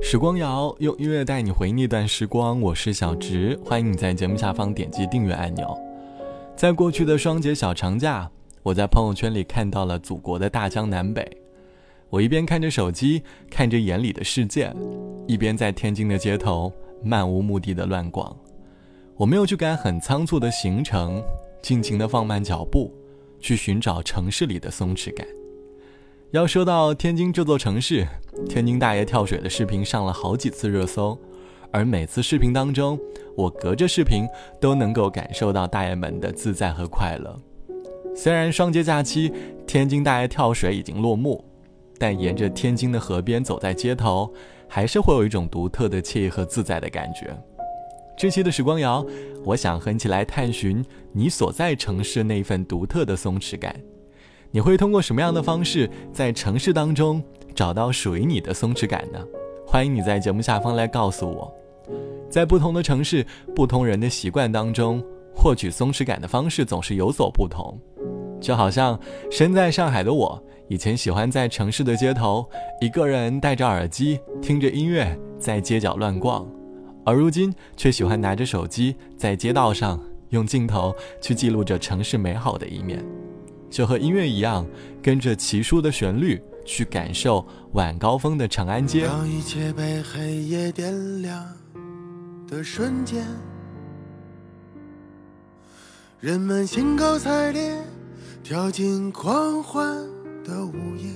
时光谣用音乐带你回忆那段时光，我是小植，欢迎你在节目下方点击订阅按钮。在过去的双节小长假，我在朋友圈里看到了祖国的大江南北。我一边看着手机，看着眼里的世界，一边在天津的街头漫无目的的乱逛。我没有去赶很仓促的行程，尽情的放慢脚步，去寻找城市里的松弛感。要说到天津这座城市，天津大爷跳水的视频上了好几次热搜，而每次视频当中，我隔着视频都能够感受到大爷们的自在和快乐。虽然双节假期天津大爷跳水已经落幕，但沿着天津的河边走在街头，还是会有一种独特的惬意和自在的感觉。这期的时光谣，我想和你一起来探寻你所在城市那份独特的松弛感。你会通过什么样的方式在城市当中找到属于你的松弛感呢？欢迎你在节目下方来告诉我。在不同的城市、不同人的习惯当中，获取松弛感的方式总是有所不同。就好像身在上海的我，以前喜欢在城市的街头一个人戴着耳机，听着音乐在街角乱逛，而如今却喜欢拿着手机在街道上用镜头去记录着城市美好的一面。就和音乐一样，跟着奇书的旋律去感受晚高峰的长安街。当一切被黑夜点亮的瞬间，人们兴高采烈跳进狂欢的午夜。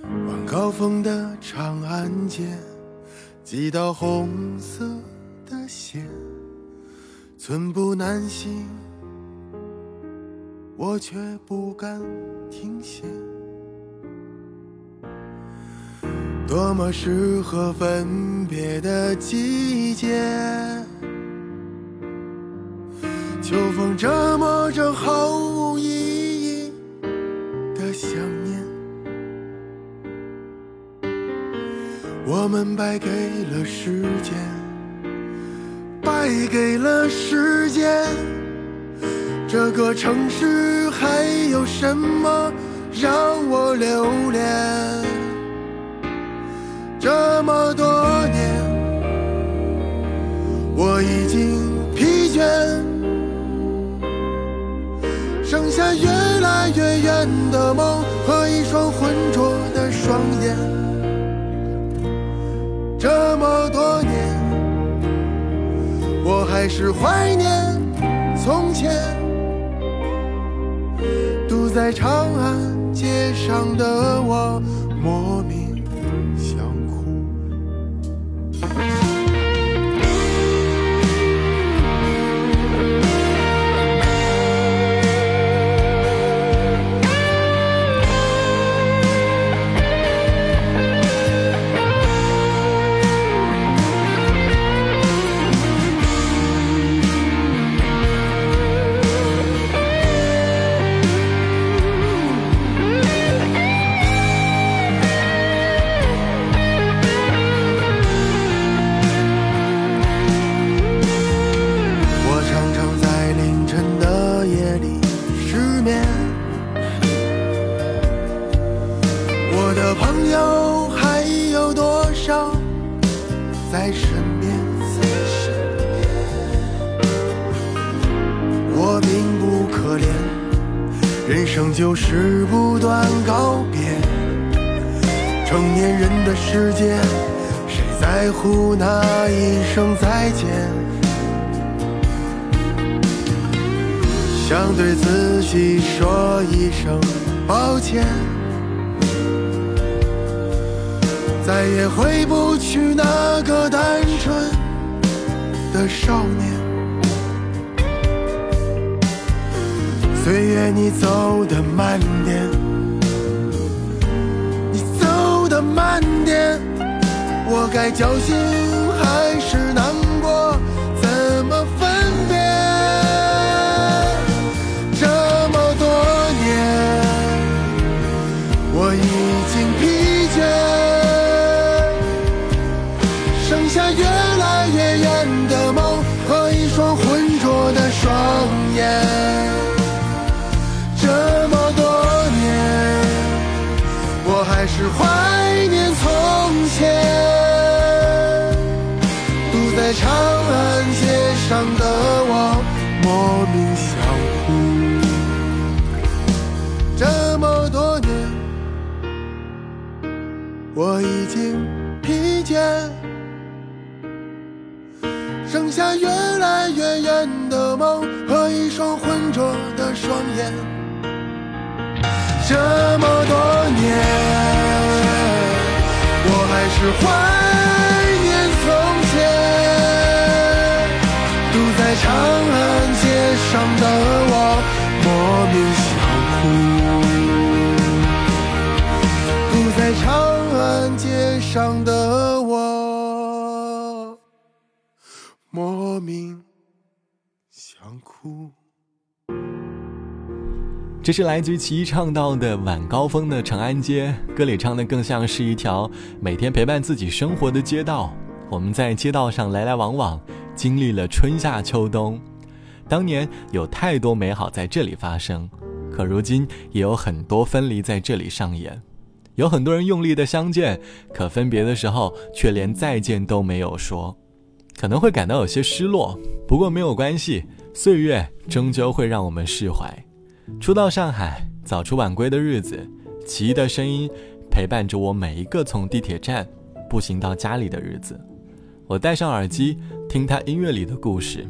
晚高峰的长安街，几道红色的线，寸步难行。我却不敢停歇，多么适合分别的季节。秋风折磨着毫无意义的想念，我们败给了时间，败给了时间。这个城市还有什么让我留恋？这么多年，我已经疲倦，剩下越来越远的梦和一双浑浊的双眼。这么多年，我还是怀念从前。在长安街上的我，莫名。在身边，我并不可怜。人生就是不断告别，成年人的世界，谁在乎那一声再见？想对自己说一声抱歉，再也回不去那个单纯的少年。岁月，你走的慢点，你走的慢点，我该小心间，剩下越来越远的梦和一双浑浊的双眼。这么多年，我还是怀念从前，堵在长安街上的我莫名想哭，堵在长安街上的哭。这是来自于奇唱到的晚高峰的长安街，歌里唱的更像是一条每天陪伴自己生活的街道。我们在街道上来来往往，经历了春夏秋冬。当年有太多美好在这里发生，可如今也有很多分离在这里上演。有很多人用力的相见，可分别的时候却连再见都没有说，可能会感到有些失落。不过没有关系，岁月终究会让我们释怀。初到上海，早出晚归的日子，奇异的声音陪伴着我每一个从地铁站步行到家里的日子。我戴上耳机，听他音乐里的故事。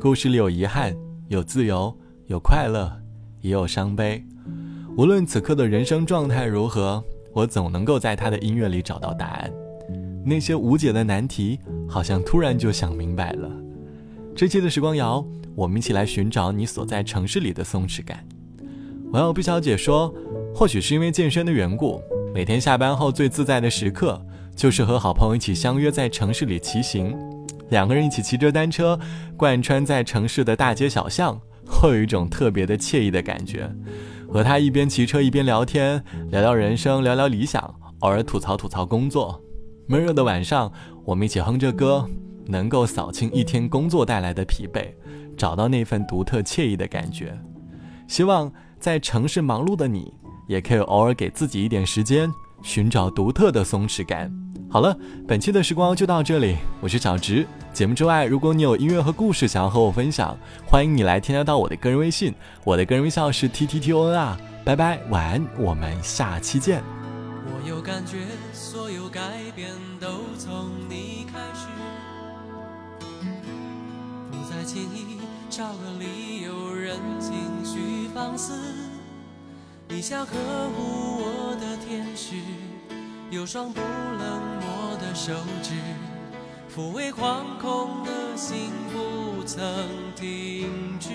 故事里有遗憾，有自由，有快乐，也有伤悲。无论此刻的人生状态如何，我总能够在他的音乐里找到答案。那些无解的难题，好像突然就想明白了。这期的时光谣。我们一起来寻找你所在城市里的松弛感。网友毕小姐说：“或许是因为健身的缘故，每天下班后最自在的时刻，就是和好朋友一起相约在城市里骑行。两个人一起骑着单车，贯穿在城市的大街小巷，会有一种特别的惬意的感觉。和他一边骑车一边聊天，聊聊人生，聊聊理想，偶尔吐槽吐槽工作。闷热的晚上，我们一起哼着歌，能够扫清一天工作带来的疲惫。”找到那份独特惬意的感觉，希望在城市忙碌的你，也可以偶尔给自己一点时间，寻找独特的松弛感。好了，本期的时光就到这里，我是小直。节目之外，如果你有音乐和故事想要和我分享，欢迎你来添加到我的个人微信，我的个人微信是 t t t o n 啊。拜拜，晚安，我们下期见。我有感觉，所有改变都从你开始，不再轻易。找个理由，任情绪放肆。你像呵护我的天使，有双不冷漠的手指，抚慰惶恐的心，不曾停止。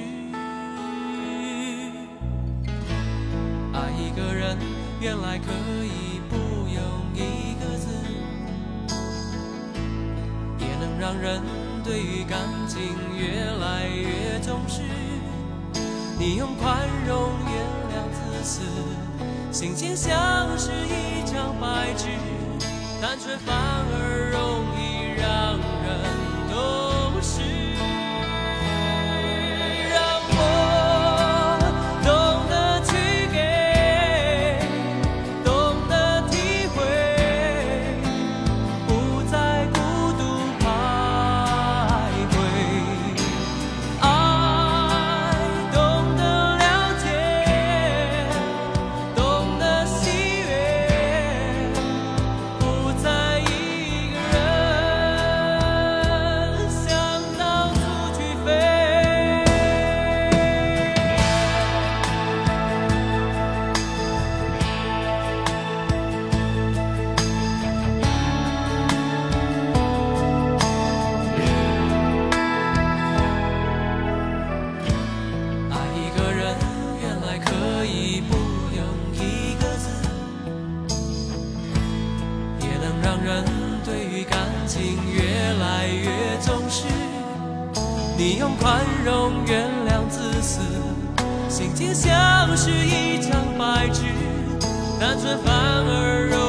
爱一个人，原来可以不用一个字，也能让人。对于感情越来越重视，你用宽容原谅自私，心情像是一张白纸，单纯反而容你用宽容原谅自私，心情像是一张白纸，单纯反而让。